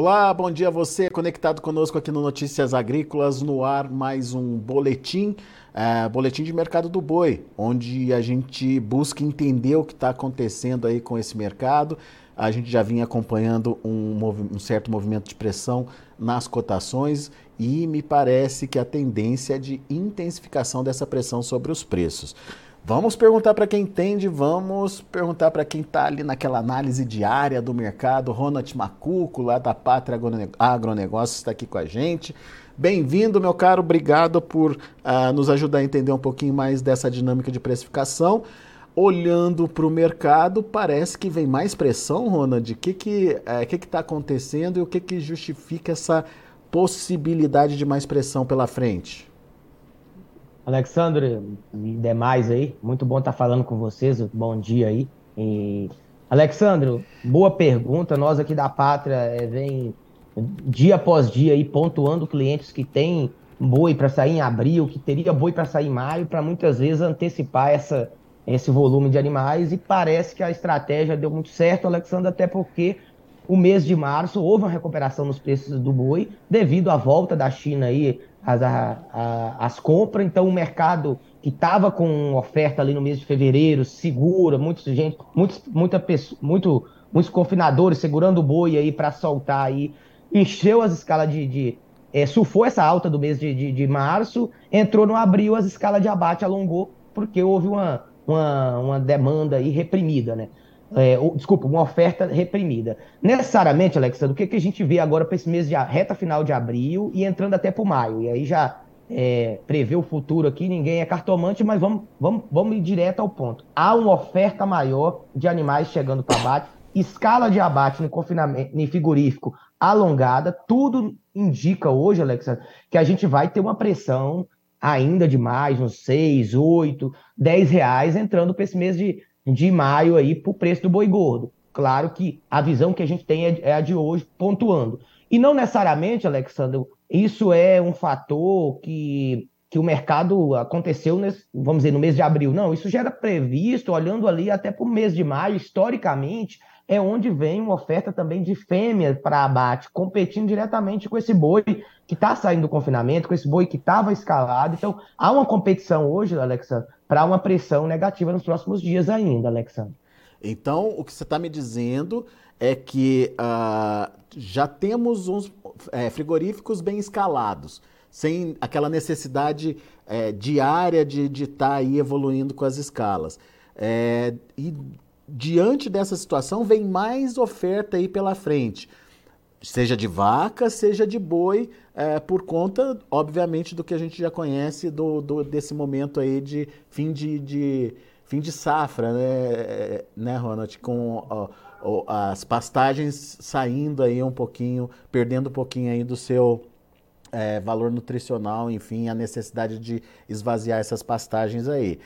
Olá, bom dia a você conectado conosco aqui no Notícias Agrícolas, no ar mais um boletim, é, boletim de mercado do boi, onde a gente busca entender o que está acontecendo aí com esse mercado. A gente já vinha acompanhando um, um certo movimento de pressão nas cotações e me parece que a tendência é de intensificação dessa pressão sobre os preços. Vamos perguntar para quem entende, vamos perguntar para quem está ali naquela análise diária do mercado. Ronald Macuco, lá da Pátria Agronegócios, está aqui com a gente. Bem-vindo, meu caro, obrigado por uh, nos ajudar a entender um pouquinho mais dessa dinâmica de precificação. Olhando para o mercado, parece que vem mais pressão, Ronald. O que está que, é, que que tá acontecendo e o que, que justifica essa possibilidade de mais pressão pela frente? Alexandre e demais aí, muito bom estar falando com vocês, bom dia aí. E, Alexandre, boa pergunta, nós aqui da Pátria é, vem dia após dia aí pontuando clientes que têm boi para sair em abril, que teria boi para sair em maio, para muitas vezes antecipar essa, esse volume de animais e parece que a estratégia deu muito certo, Alexandre, até porque o mês de março houve uma recuperação nos preços do boi devido à volta da China aí as, a, a, as compras, então o mercado que estava com oferta ali no mês de fevereiro, segura, muita gente, muitos, muita pessoa, muito, muitos confinadores segurando o boi aí para soltar aí, encheu as escalas de, de é, surfou essa alta do mês de, de, de, março, entrou no abril, as escalas de abate alongou, porque houve uma, uma, uma demanda aí reprimida, né? É, desculpa, uma oferta reprimida. Necessariamente, Alexandre, o que, que a gente vê agora para esse mês de reta final de abril e entrando até para o maio? E aí já é, prevê o futuro aqui, ninguém é cartomante, mas vamos, vamos, vamos ir direto ao ponto. Há uma oferta maior de animais chegando para abate, escala de abate no confinamento, no frigorífico alongada, tudo indica hoje, Alexandre, que a gente vai ter uma pressão ainda de mais, uns 6, 8, 10 reais entrando para esse mês de, de maio aí para o preço do boi gordo. Claro que a visão que a gente tem é, é a de hoje, pontuando. E não necessariamente, Alexandre, isso é um fator que, que o mercado aconteceu, nesse, vamos dizer, no mês de abril. Não, isso já era previsto, olhando ali até para o mês de maio, historicamente, é onde vem uma oferta também de fêmea para abate, competindo diretamente com esse boi que está saindo do confinamento, com esse boi que estava escalado. Então, há uma competição hoje, Alexandre, para uma pressão negativa nos próximos dias ainda, Alexandre. Então, o que você está me dizendo é que uh, já temos uns é, frigoríficos bem escalados, sem aquela necessidade é, diária de estar tá aí evoluindo com as escalas. É, e diante dessa situação, vem mais oferta aí pela frente, seja de vaca, seja de boi, é, por conta, obviamente, do que a gente já conhece do, do desse momento aí de fim de, de fim de safra, né, né Ronald, com ó, ó, as pastagens saindo aí um pouquinho, perdendo um pouquinho aí do seu é, valor nutricional, enfim, a necessidade de esvaziar essas pastagens aí.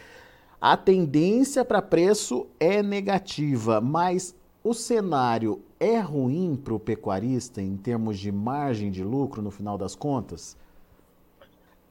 A tendência para preço é negativa, mas o cenário é ruim para o pecuarista em termos de margem de lucro no final das contas?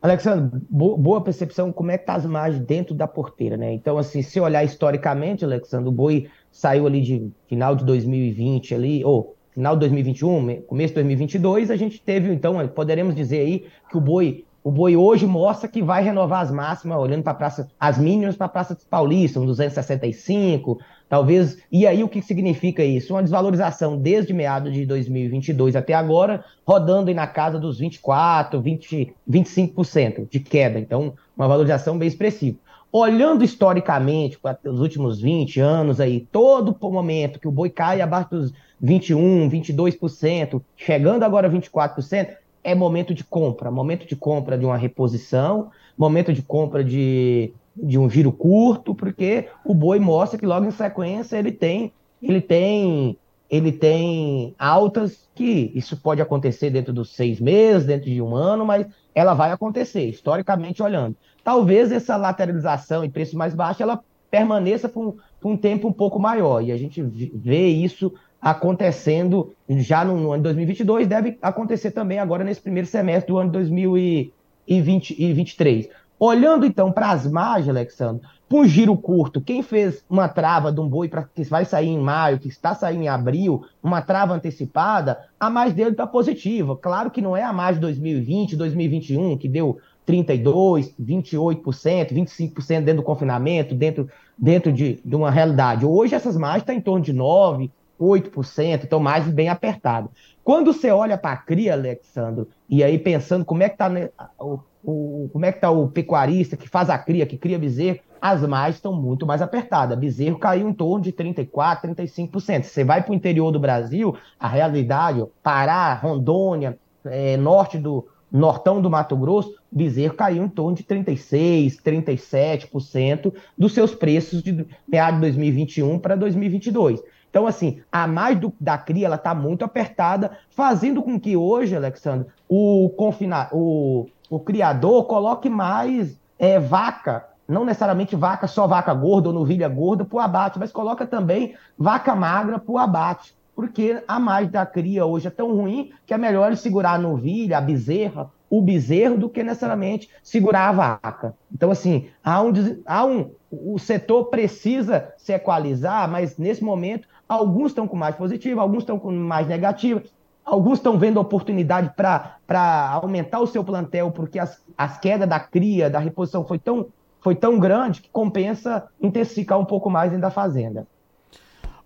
Alexandre, boa percepção como é que tá as margens dentro da porteira, né? Então, assim, se olhar historicamente, Alexandre, o boi saiu ali de final de 2020 ali, ou final de 2021, começo de 2022, a gente teve, então, poderemos dizer aí que o boi o boi hoje mostra que vai renovar as máximas, olhando para praça, as mínimas para a Praça Paulista, um 265, talvez. E aí o que significa isso? Uma desvalorização desde meados de 2022 até agora, rodando aí na casa dos 24, 20, 25% de queda. Então, uma valorização bem expressiva. Olhando historicamente, para os últimos 20 anos aí, todo momento que o boi cai abaixo dos 21, 22%, chegando agora a 24%, é momento de compra, momento de compra de uma reposição, momento de compra de, de um giro curto, porque o boi mostra que logo em sequência ele tem, ele tem, ele tem altas que isso pode acontecer dentro dos seis meses, dentro de um ano, mas ela vai acontecer, historicamente olhando. Talvez essa lateralização em preço mais baixo ela permaneça por um, por um tempo um pouco maior, e a gente vê isso acontecendo já no, ano de 2022, deve acontecer também agora nesse primeiro semestre do ano 2023. Olhando então para as margens, Alexandre, para um giro curto, quem fez uma trava de um boi pra, que vai sair em maio, que está saindo em abril, uma trava antecipada, a mais dele está positiva. Claro que não é a mais de 2020, 2021, que deu 32%, 28%, 25% dentro do confinamento, dentro, dentro de, de uma realidade. Hoje essas margens estão em torno de 9%, 8%, então mais bem apertado. Quando você olha para a cria, Alexandre, e aí pensando como é que está né, o, o, como é que tá o pecuarista que faz a cria, que cria bezerro, as margens estão muito mais apertadas. Bezerro caiu em torno de 34%, 35%. Você vai para o interior do Brasil, a realidade, Pará, Rondônia, é, norte do, nortão do Mato Grosso, bezerro caiu em torno de 36%, 37% dos seus preços de meados de 2021 para 2022. Então, assim, a mais do, da cria ela está muito apertada, fazendo com que hoje, Alexandre, o, confina, o, o criador coloque mais é, vaca, não necessariamente vaca, só vaca gorda ou novilha gorda para o abate, mas coloca também vaca magra para o abate porque a mais da cria hoje é tão ruim que é melhor segurar a novilha, a bezerra, o bezerro, do que necessariamente segurar a vaca. Então, assim, há um, há um, o setor precisa se equalizar, mas nesse momento, alguns estão com mais positiva, alguns estão com mais negativa, alguns estão vendo oportunidade para aumentar o seu plantel, porque as, as quedas da cria, da reposição foi tão, foi tão grande que compensa intensificar um pouco mais dentro da fazenda.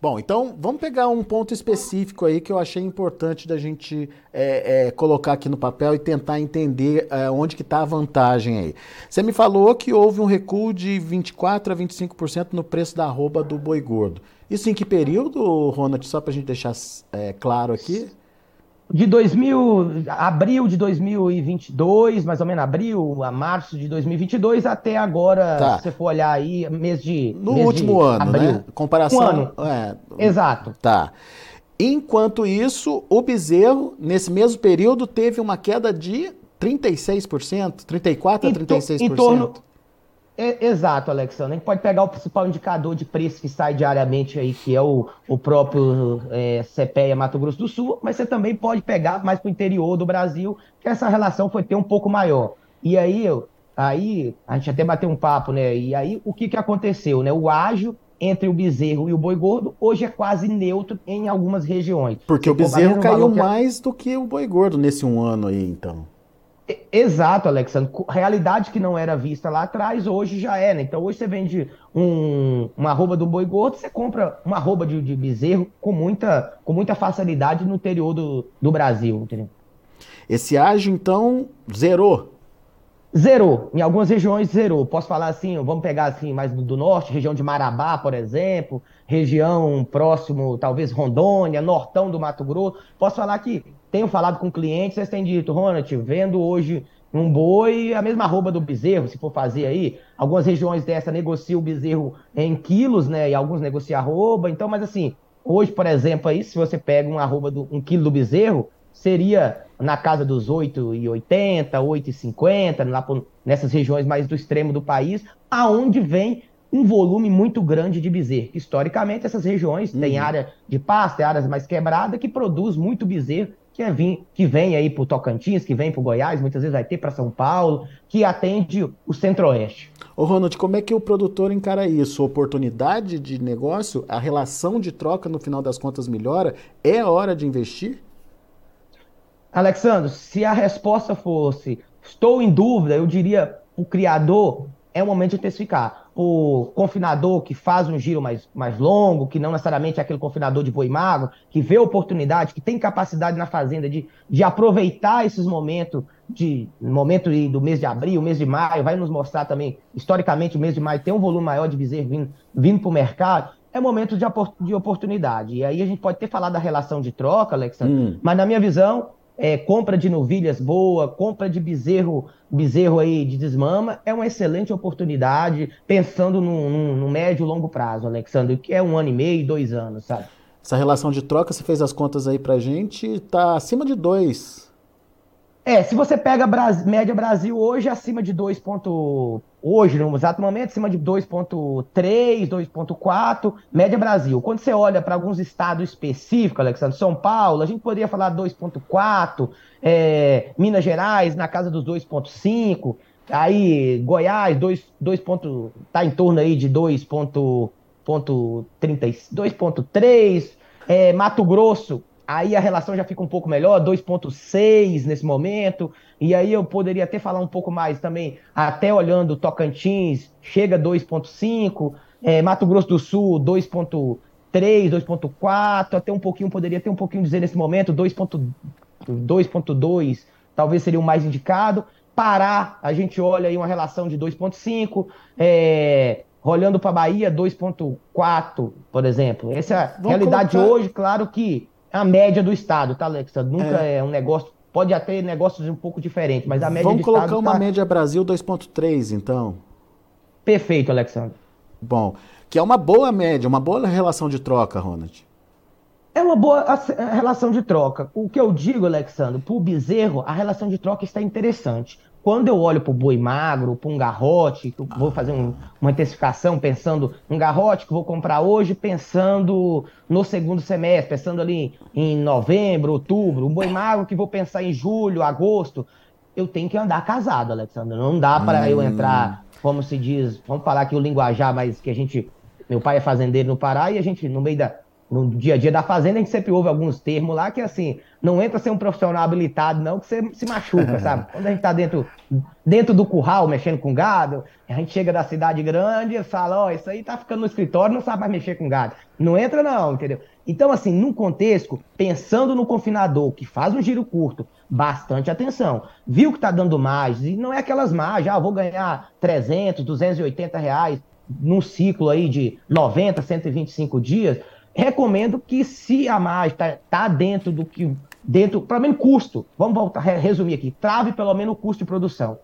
Bom, então vamos pegar um ponto específico aí que eu achei importante da gente é, é, colocar aqui no papel e tentar entender é, onde que está a vantagem aí. Você me falou que houve um recuo de 24% a 25% no preço da arroba do boi gordo. Isso em que período, Ronald? Só para a gente deixar é, claro aqui de 2000, abril de 2022, mais ou menos abril a março de 2022 até agora, tá. se você for olhar aí, mês de no mês último ano, abril. né? Comparação, um ano. É, Exato. Tá. Enquanto isso, o bezerro nesse mesmo período teve uma queda de 36%, 34 a 36%. Em, torno é, exato, Alexandre. A gente pode pegar o principal indicador de preço que sai diariamente aí, que é o, o próprio é, CPEA Mato Grosso do Sul, mas você também pode pegar mais para o interior do Brasil, que essa relação foi ter um pouco maior. E aí, aí a gente até bateu um papo, né? E aí o que, que aconteceu, né? O ágio entre o bezerro e o boi gordo hoje é quase neutro em algumas regiões. Porque o bezerro caiu mais do que o boi gordo nesse um ano aí, então. Exato, Alexandre. Realidade que não era vista lá atrás, hoje já é, né? Então hoje você vende um, uma arroba do boi gordo, você compra uma arroba de, de, bezerro com muita, com muita facilidade no interior do, do Brasil, entendeu? Esse ágio, então, zerou? Zerou. Em algumas regiões zerou. Posso falar assim, vamos pegar assim mais do norte, região de Marabá, por exemplo, região próximo, talvez Rondônia, nortão do Mato Grosso. Posso falar que tenho falado com clientes, eles têm dito, Ronald, vendo hoje um boi, a mesma arroba do bezerro, se for fazer aí. Algumas regiões dessa negociam o bezerro em quilos, né? E alguns negociam arroba. Então, mas assim, hoje, por exemplo, aí, se você pega uma arroba do um quilo do bezerro, seria na casa dos 8,80, 8,50, lá por, nessas regiões mais do extremo do país, aonde vem um volume muito grande de bezerro. Historicamente, essas regiões uhum. têm área de pasto, áreas mais quebradas, que produz muito bezerro que, é vim, que vem aí para o Tocantins, que vem para o Goiás, muitas vezes vai ter para São Paulo, que atende o Centro-Oeste. Ô Ronald, como é que o produtor encara isso? Oportunidade de negócio? A relação de troca no final das contas melhora? É hora de investir? Alexandre, se a resposta fosse estou em dúvida, eu diria o criador é o momento de intensificar o confinador que faz um giro mais, mais longo, que não necessariamente é aquele confinador de boi magro, que vê oportunidade, que tem capacidade na fazenda de, de aproveitar esses momentos de momento do mês de abril, mês de maio, vai nos mostrar também, historicamente, o mês de maio tem um volume maior de bezerro vindo, vindo para o mercado, é momento de, de oportunidade. E aí a gente pode ter falado da relação de troca, Alexandre, hum. mas na minha visão, é, compra de novilhas boa, compra de bezerro, bezerro aí de desmama, é uma excelente oportunidade, pensando no, no, no médio e longo prazo, Alexandre, que é um ano e meio, dois anos, sabe? Essa relação de troca, você fez as contas aí pra gente, tá acima de dois é, se você pega Brasil, média Brasil hoje, acima de 2. Hoje, no exato momento, acima de 2,3, 2,4, média Brasil. Quando você olha para alguns estados específicos, Alexandre, São Paulo, a gente poderia falar 2,4, é, Minas Gerais, na casa dos 2,5. Aí, Goiás, 2, 2 ponto, tá em torno aí de 2.3, é, Mato Grosso, aí a relação já fica um pouco melhor, 2.6 nesse momento, e aí eu poderia até falar um pouco mais também, até olhando Tocantins, chega 2.5, é, Mato Grosso do Sul, 2.3, 2.4, até um pouquinho, poderia ter um pouquinho dizer nesse momento, 2.2, talvez seria o mais indicado, Pará, a gente olha aí uma relação de 2,5. É, olhando para Bahia, 2,4, por exemplo. Essa é a Vamos realidade colocar... hoje, claro que a média do Estado, tá, Alexa? Nunca é, é um negócio. Pode até negócios um pouco diferentes, mas a média Vamos do colocar Estado uma tá... média Brasil 2,3, então. Perfeito, Alexandre. Bom, que é uma boa média, uma boa relação de troca, Ronald. É uma boa relação de troca. O que eu digo, Alexandre, para o bezerro, a relação de troca está interessante. Quando eu olho para o boi magro, para um garrote, que eu vou fazer um, uma intensificação pensando um garrote que vou comprar hoje, pensando no segundo semestre, pensando ali em novembro, outubro, um boi magro que vou pensar em julho, agosto, eu tenho que andar casado, Alexandre. Não dá para hum. eu entrar, como se diz, vamos falar aqui o linguajar, mas que a gente. Meu pai é fazendeiro no Pará e a gente, no meio da, no dia a dia da fazenda, a gente sempre ouve alguns termos lá que, assim, não entra ser um profissional habilitado, não, que você se machuca, sabe? Quando a gente tá dentro, dentro do curral, mexendo com gado, a gente chega da cidade grande e fala, ó, oh, isso aí tá ficando no escritório, não sabe mais mexer com gado. Não entra não, entendeu? Então, assim, num contexto, pensando no confinador, que faz um giro curto, bastante atenção. Viu que tá dando margens, e não é aquelas margens, ah, vou ganhar 300, 280 reais num ciclo aí de 90, 125 dias, recomendo que se a margem está tá dentro do que. dentro, pelo menos custo, vamos voltar, resumir aqui, trave pelo menos o custo de produção.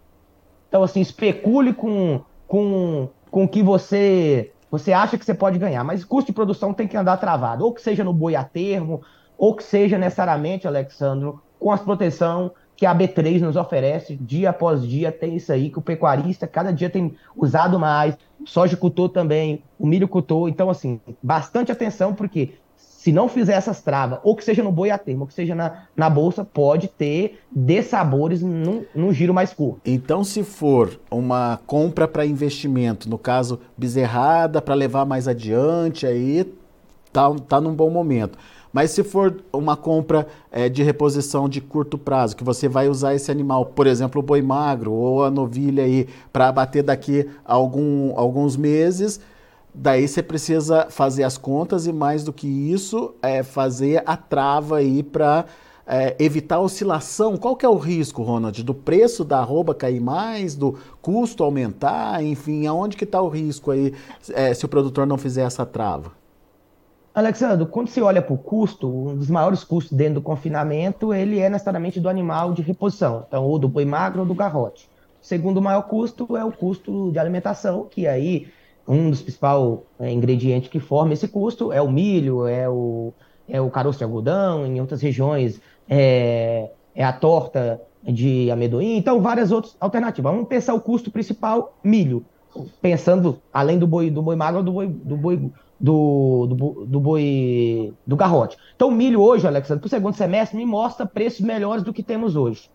Então, assim, especule com com com que você você acha que você pode ganhar, mas custo de produção tem que andar travado, ou que seja no boi a termo, ou que seja necessariamente, Alexandro, com as proteção que a B3 nos oferece dia após dia, tem isso aí, que o pecuarista cada dia tem usado mais, o soja cultor também, o milho cultor, então assim, bastante atenção, porque se não fizer essas travas, ou que seja no boi a termo, ou que seja na, na bolsa, pode ter dessabores num, num giro mais curto. Então, se for uma compra para investimento, no caso, bezerrada, para levar mais adiante, aí tá, tá num bom momento. Mas se for uma compra é, de reposição de curto prazo, que você vai usar esse animal, por exemplo, o boi magro ou a novilha aí, para abater daqui a algum, alguns meses, daí você precisa fazer as contas e mais do que isso, é, fazer a trava aí para é, evitar oscilação. Qual que é o risco, Ronald? Do preço da arroba cair mais, do custo aumentar, enfim, aonde que está o risco aí é, se o produtor não fizer essa trava? Alexandre, quando você olha para o custo, um dos maiores custos dentro do confinamento, ele é necessariamente do animal de reposição, então, ou do boi magro ou do garrote. O segundo maior custo é o custo de alimentação, que aí um dos principais é, ingredientes que forma esse custo é o milho, é o, é o caroço de algodão, em outras regiões é, é a torta de amendoim, então várias outras alternativas. Vamos pensar o custo principal, milho, pensando além do boi, do boi magro, do boi, do boi do, do, do boi do garrote. Então, o milho hoje, Alexandre, para o segundo semestre, me mostra preços melhores do que temos hoje.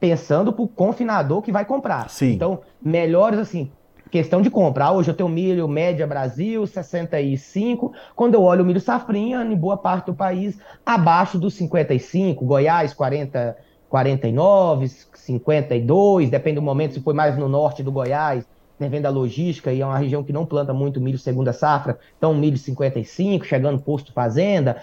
Pensando para o confinador que vai comprar. Sim. Então, melhores assim, questão de comprar. Hoje eu tenho milho média Brasil, 65. Quando eu olho o milho safrinha, em boa parte do país, abaixo dos 55. Goiás, 40, 49, 52, depende do momento, se foi mais no norte do Goiás, né, vem logística e é uma região que não planta muito milho segunda safra, então milho 55, chegando posto fazenda.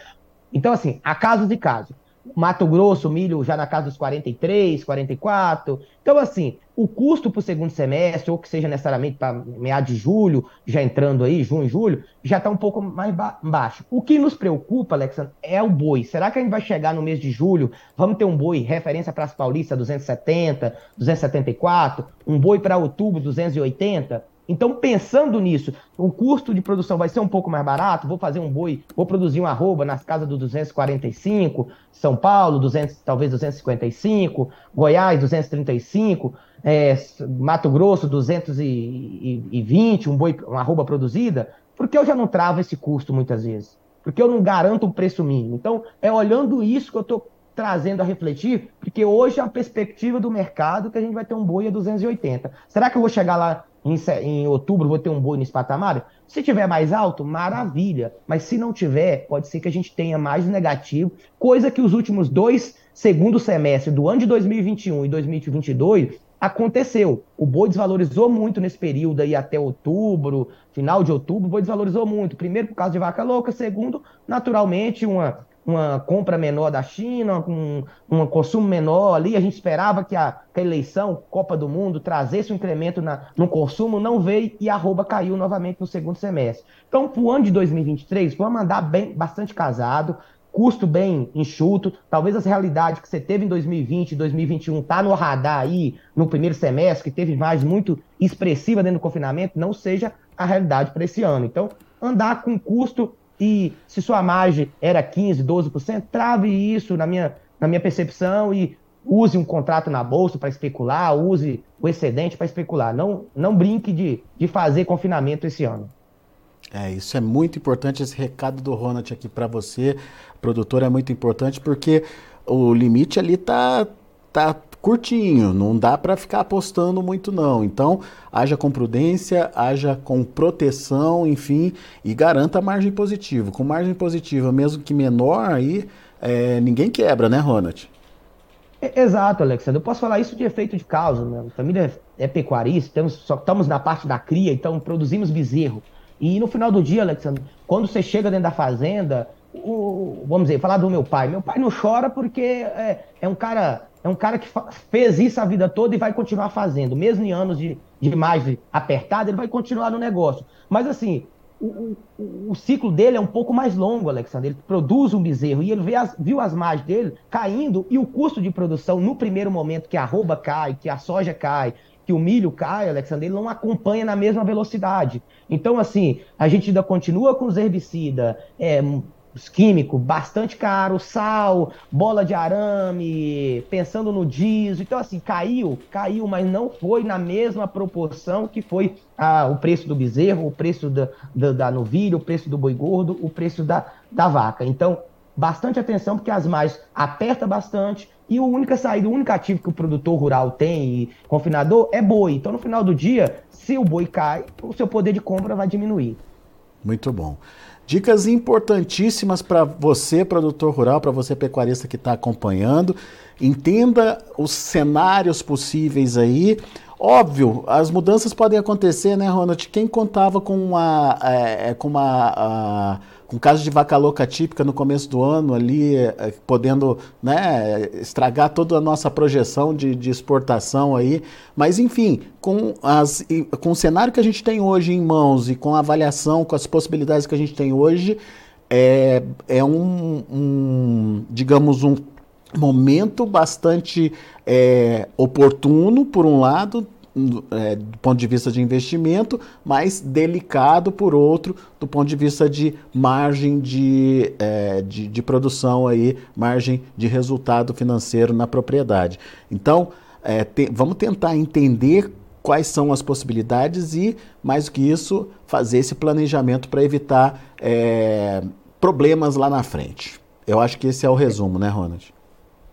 Então, assim, a casos de caso. Mato Grosso, milho já na casa dos 43, 44. Então, assim, o custo para o segundo semestre, ou que seja necessariamente para meados de julho, já entrando aí, junho, julho, já está um pouco mais ba baixo. O que nos preocupa, Alexandre, é o boi. Será que a gente vai chegar no mês de julho, vamos ter um boi referência para as paulistas 270, 274, um boi para outubro 280? Então, pensando nisso, o custo de produção vai ser um pouco mais barato, vou fazer um boi, vou produzir um arroba nas casas do 245, São Paulo, 200, talvez 255, Goiás, 235, é, Mato Grosso, 220, um boi, uma arroba produzida, porque eu já não travo esse custo muitas vezes? Porque eu não garanto um preço mínimo. Então, é olhando isso que eu estou trazendo a refletir, porque hoje é a perspectiva do mercado que a gente vai ter um boi a 280. Será que eu vou chegar lá em, em outubro, vou ter um boi nesse patamar? Se tiver mais alto, maravilha. Mas se não tiver, pode ser que a gente tenha mais negativo, coisa que os últimos dois segundo semestre do ano de 2021 e 2022 aconteceu. O boi desvalorizou muito nesse período aí até outubro, final de outubro, o boi desvalorizou muito. Primeiro por causa de vaca louca, segundo, naturalmente, uma, uma compra menor da China, um, um consumo menor ali. A gente esperava que a, que a eleição, Copa do Mundo, trazesse um incremento na, no consumo, não veio e a arroba caiu novamente no segundo semestre. Então, para o ano de 2023, vamos andar bem, bastante casado custo bem enxuto, talvez as realidades que você teve em 2020 e 2021 tá no radar aí no primeiro semestre, que teve mais muito expressiva dentro do confinamento, não seja a realidade para esse ano. Então, andar com custo e se sua margem era 15, 12%, trave isso na minha, na minha percepção e use um contrato na bolsa para especular, use o excedente para especular. Não, não brinque de, de fazer confinamento esse ano. É, isso é muito importante, esse recado do Ronald aqui para você, produtor, é muito importante porque o limite ali tá, tá curtinho, não dá para ficar apostando muito não. Então, haja com prudência, haja com proteção, enfim, e garanta margem positiva. Com margem positiva, mesmo que menor, aí é, ninguém quebra, né, Ronald? Exato, Alexandre. Eu posso falar isso de efeito de causa. Minha família é pecuarista, temos, só estamos na parte da cria, então produzimos bezerro. E no final do dia, Alexandre, quando você chega dentro da fazenda, o, vamos dizer, falar do meu pai. Meu pai não chora porque é, é um cara é um cara que fez isso a vida toda e vai continuar fazendo. Mesmo em anos de, de margem apertada, ele vai continuar no negócio. Mas assim, o, o, o, ciclo dele é um pouco mais longo, Alexandre. Ele produz um bezerro e ele as, viu as margens dele caindo e o custo de produção no primeiro momento que a arroba cai, que a soja cai, que o milho cai, Alexandre, ele não acompanha na mesma velocidade. Então, assim, a gente ainda continua com os herbicidas, é, os químicos bastante caro, sal, bola de arame, pensando no diesel. Então, assim, caiu, caiu, mas não foi na mesma proporção que foi ah, o preço do bezerro, o preço da, da, da novilha, o preço do boi gordo, o preço da, da vaca. Então, bastante atenção, porque as mais aperta bastante e a única saída, o único ativo que o produtor rural tem e confinador é boi. Então, no final do dia, se o boi cai, o seu poder de compra vai diminuir. Muito bom. Dicas importantíssimas para você, produtor rural, para você, pecuarista que está acompanhando. Entenda os cenários possíveis aí. Óbvio, as mudanças podem acontecer, né, Ronald? Quem contava com uma, é, com uma a, com casos de vaca louca típica no começo do ano ali, é, podendo né, estragar toda a nossa projeção de, de, exportação aí. Mas, enfim, com, as, com o cenário que a gente tem hoje em mãos e com a avaliação, com as possibilidades que a gente tem hoje, é, é um, um digamos, um momento bastante é, oportuno, por um lado, é, do ponto de vista de investimento, mas delicado por outro, do ponto de vista de margem de, é, de, de, produção aí, margem de resultado financeiro na propriedade. Então, é, te, vamos tentar entender quais são as possibilidades e, mais do que isso, fazer esse planejamento para evitar é, problemas lá na frente. Eu acho que esse é o resumo, né, Ronald?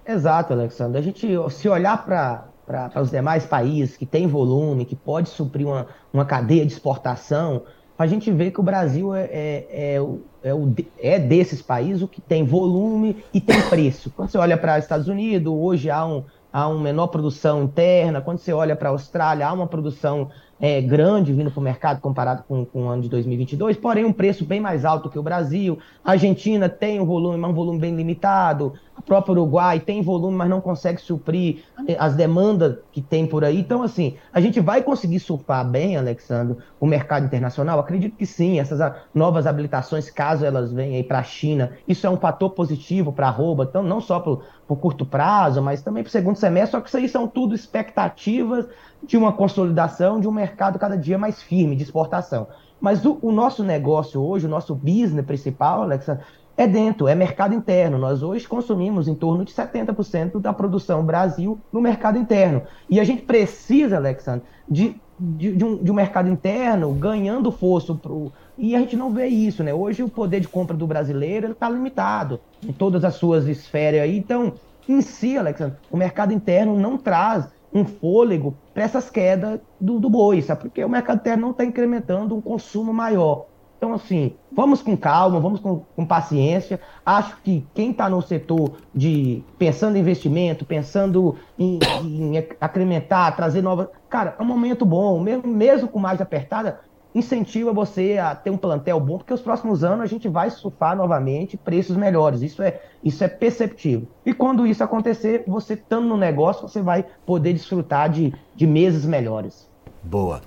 Exato, Alexandre. A gente, se olhar para para os demais países que tem volume, que pode suprir uma, uma cadeia de exportação, a gente vê que o Brasil é, é, é, é, o, é desses países o que tem volume e tem preço. Quando você olha para os Estados Unidos, hoje há, um, há uma menor produção interna. Quando você olha para a Austrália, há uma produção é, grande vindo para o mercado comparado com, com o ano de 2022, porém um preço bem mais alto que o Brasil. A Argentina tem um volume, mas um volume bem limitado. A própria Uruguai tem volume, mas não consegue suprir as demandas que tem por aí. Então, assim, a gente vai conseguir surfar bem, Alexandre, o mercado internacional? Acredito que sim. Essas novas habilitações, caso elas venham aí para a China, isso é um fator positivo para a arroba, então não só para o curto prazo, mas também para o segundo semestre. Só que isso aí são tudo expectativas de uma consolidação de um mercado cada dia mais firme de exportação. Mas o, o nosso negócio hoje, o nosso business principal, Alexa, é dentro, é mercado interno. Nós hoje consumimos em torno de 70% da produção Brasil no mercado interno. E a gente precisa, Alexandre, de, de, de, um, de um mercado interno ganhando força pro, e a gente não vê isso, né? Hoje o poder de compra do brasileiro está limitado em todas as suas esferas aí. Então, em si, Alexandre, o mercado interno não traz um fôlego para essas quedas do, do boi, sabe? Porque o mercado interno não está incrementando um consumo maior. Então, assim, vamos com calma, vamos com, com paciência. Acho que quem está no setor de pensando em investimento, pensando em, em incrementar, trazer novas. Cara, é um momento bom, mesmo, mesmo com mais apertada, incentiva você a ter um plantel bom, porque os próximos anos a gente vai surfar novamente preços melhores. Isso é, isso é perceptível. E quando isso acontecer, você estando no negócio, você vai poder desfrutar de, de meses melhores. Boa.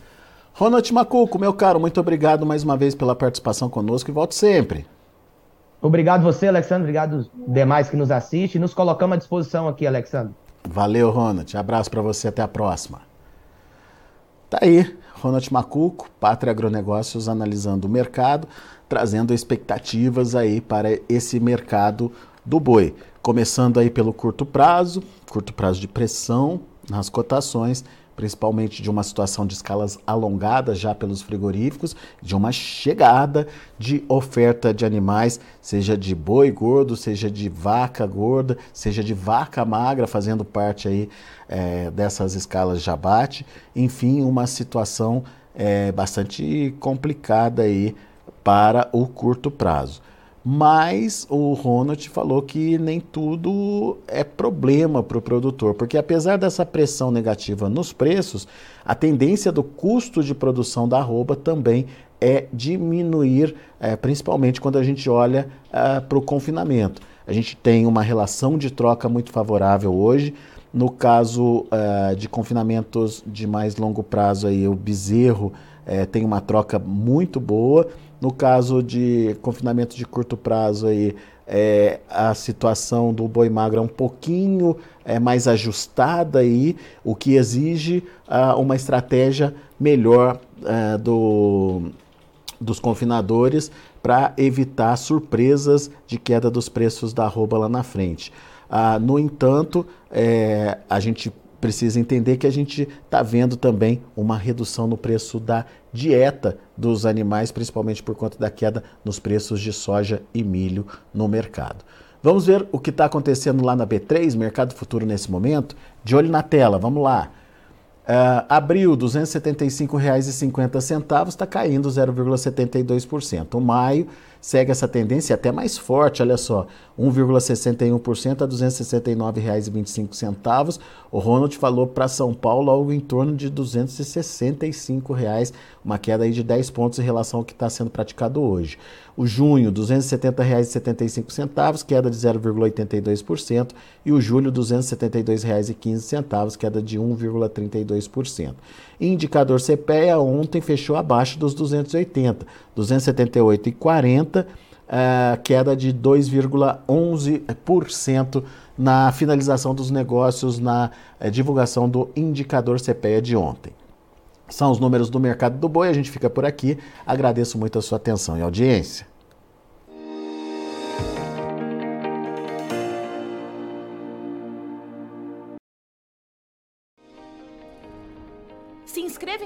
Ronald Macuco, meu caro, muito obrigado mais uma vez pela participação conosco e volto sempre. Obrigado você, Alexandre. Obrigado os demais que nos assistem. Nos colocamos à disposição aqui, Alexandre. Valeu, Ronald. Abraço para você. Até a próxima. Tá aí, Ronald Macuco, Pátria Agronegócios, analisando o mercado, trazendo expectativas aí para esse mercado do boi. Começando aí pelo curto prazo, curto prazo de pressão nas cotações principalmente de uma situação de escalas alongadas já pelos frigoríficos, de uma chegada de oferta de animais, seja de boi gordo, seja de vaca gorda, seja de vaca magra, fazendo parte aí é, dessas escalas de abate. Enfim, uma situação é, bastante complicada aí para o curto prazo. Mas o Ronald falou que nem tudo é problema para o produtor, porque apesar dessa pressão negativa nos preços, a tendência do custo de produção da arroba também é diminuir, é, principalmente quando a gente olha é, para o confinamento. A gente tem uma relação de troca muito favorável hoje. No caso é, de confinamentos de mais longo prazo, aí, o bezerro é, tem uma troca muito boa no caso de confinamento de curto prazo, aí, é, a situação do boi magro é um pouquinho é, mais ajustada, aí, o que exige uh, uma estratégia melhor uh, do, dos confinadores para evitar surpresas de queda dos preços da arroba lá na frente. Uh, no entanto, é, a gente precisa entender que a gente está vendo também uma redução no preço da dieta dos animais, principalmente por conta da queda nos preços de soja e milho no mercado. Vamos ver o que está acontecendo lá na B3, mercado futuro nesse momento? De olho na tela, vamos lá. Uh, abril, R$ 275,50, está caindo 0,72%. Maio, segue essa tendência até mais forte, olha só, 1,61% a R$ 269,25. O Ronald falou para São Paulo algo em torno de 265 reais, uma queda aí de 10 pontos em relação ao que está sendo praticado hoje. O junho, R$ 270,75, queda de 0,82%, e o julho, R$ 272,15, queda de 1,32%. Indicador CPEA ontem fechou abaixo dos 280, 278,40, uh, queda de 2,11% na finalização dos negócios na uh, divulgação do indicador CPEA de ontem. São os números do mercado do boi, a gente fica por aqui. Agradeço muito a sua atenção e audiência.